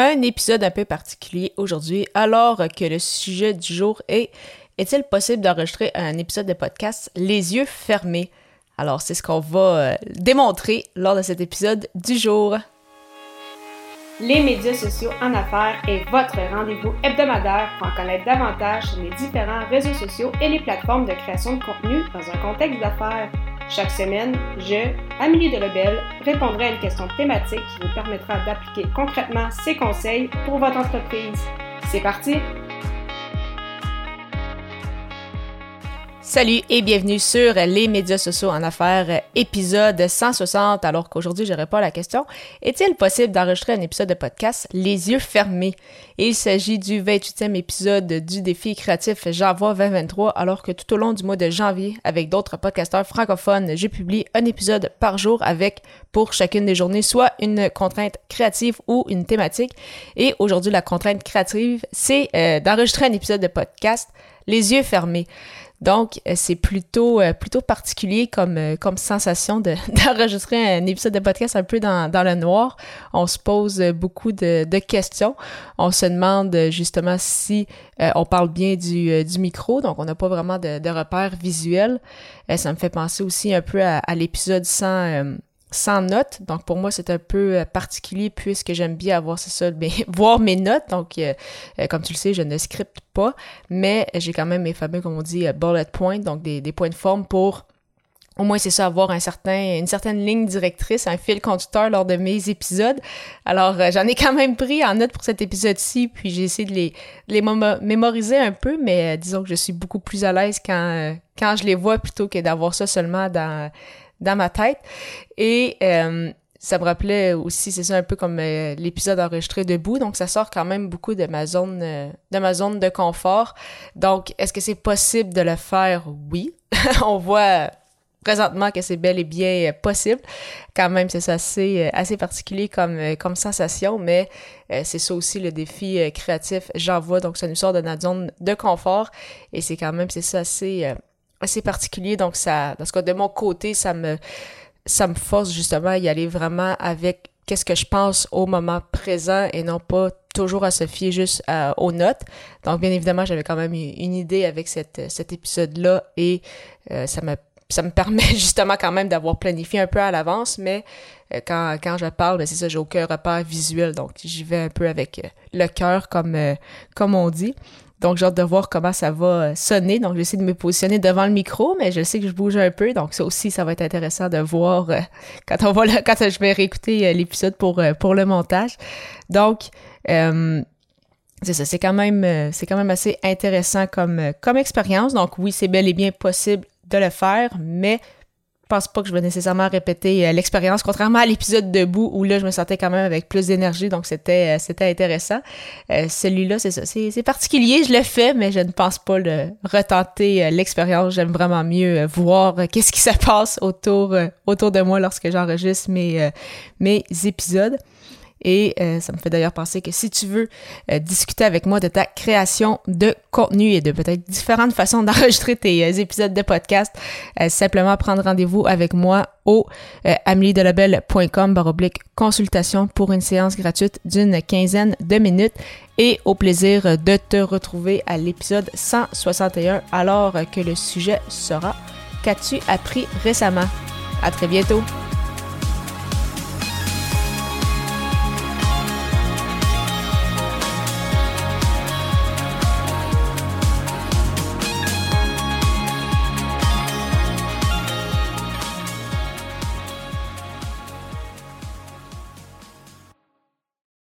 Un épisode un peu particulier aujourd'hui, alors que le sujet du jour est Est-il possible d'enregistrer un épisode de podcast les yeux fermés? Alors, c'est ce qu'on va euh, démontrer lors de cet épisode du jour. Les médias sociaux en affaires est votre rendez-vous hebdomadaire pour en connaître davantage sur les différents réseaux sociaux et les plateformes de création de contenu dans un contexte d'affaires. Chaque semaine, je, Amélie Delebel, répondrai à une question thématique qui vous permettra d'appliquer concrètement ces conseils pour votre entreprise. C'est parti! Salut et bienvenue sur les médias sociaux en affaires, épisode 160. Alors qu'aujourd'hui, je réponds à la question Est-il possible d'enregistrer un épisode de podcast les yeux fermés? Il s'agit du 28e épisode du défi créatif J'envoie 2023, alors que tout au long du mois de janvier, avec d'autres podcasteurs francophones, je publie un épisode par jour avec, pour chacune des journées, soit une contrainte créative ou une thématique. Et aujourd'hui, la contrainte créative, c'est euh, d'enregistrer un épisode de podcast les yeux fermés. Donc, euh, c'est plutôt, euh, plutôt particulier comme, euh, comme sensation d'enregistrer un épisode de podcast un peu dans, dans le noir. On se pose beaucoup de, de questions. On se demande justement si on parle bien du, du micro, donc on n'a pas vraiment de, de repères visuels. ça me fait penser aussi un peu à, à l'épisode sans sans notes. Donc pour moi, c'est un peu euh, particulier puisque j'aime bien avoir, ça, voir mes notes. Donc euh, euh, comme tu le sais, je ne scripte pas, mais j'ai quand même mes fameux, comme on dit, bullet points, donc des, points de forme pour au moins, c'est ça, avoir une certaine ligne directrice, un fil conducteur lors de mes épisodes. Alors, j'en ai quand même pris en note pour cet épisode-ci, puis j'ai essayé de les, les mémoriser un peu, mais disons que je suis beaucoup plus à l'aise quand, quand je les vois plutôt que d'avoir ça seulement dans, dans ma tête. Et euh, ça me rappelait aussi, c'est ça un peu comme euh, l'épisode enregistré debout, donc ça sort quand même beaucoup de ma zone, euh, de ma zone de confort. Donc, est-ce que c'est possible de le faire? Oui. On voit présentement que c'est bel et bien possible. Quand même, c'est assez, assez particulier comme, comme sensation, mais c'est ça aussi le défi créatif. J'en vois, donc ça nous sort de notre zone de confort et c'est quand même, c'est ça assez assez particulier. Donc, ça, dans ce cas, de mon côté, ça me, ça me force justement à y aller vraiment avec qu'est-ce que je pense au moment présent et non pas toujours à se fier juste aux notes. Donc, bien évidemment, j'avais quand même une idée avec cette, cet épisode-là et euh, ça me ça me permet justement quand même d'avoir planifié un peu à l'avance, mais euh, quand, quand je parle, ben c'est ça, j'ai aucun repère visuel, donc j'y vais un peu avec euh, le cœur, comme, comme on dit. Donc, j'ai hâte de voir comment ça va euh, sonner. Donc, j'essaie de me positionner devant le micro, mais je sais que je bouge un peu. Donc, ça aussi, ça va être intéressant de voir euh, quand on va quand je vais réécouter euh, l'épisode pour, pour le montage. Donc, c'est ça, c'est quand même c'est quand même assez intéressant comme, comme expérience. Donc, oui, c'est bel et bien possible de le faire, mais pense pas que je vais nécessairement répéter euh, l'expérience, contrairement à l'épisode debout où là, je me sentais quand même avec plus d'énergie, donc c'était euh, c'était intéressant. Euh, celui-là, c'est ça, c'est particulier, je le fais, mais je ne pense pas le retenter l'expérience. J'aime vraiment mieux voir qu'est-ce qui se passe autour autour de moi lorsque j'enregistre mes mes épisodes. Et euh, ça me fait d'ailleurs penser que si tu veux euh, discuter avec moi de ta création de contenu et de peut-être différentes façons d'enregistrer tes euh, épisodes de podcast, simplement prendre rendez-vous avec moi au ameliedelabel.com baroblique consultation pour une séance gratuite d'une quinzaine de minutes et au plaisir de te retrouver à l'épisode 161 alors que le sujet sera Qu'as-tu appris récemment? À très bientôt!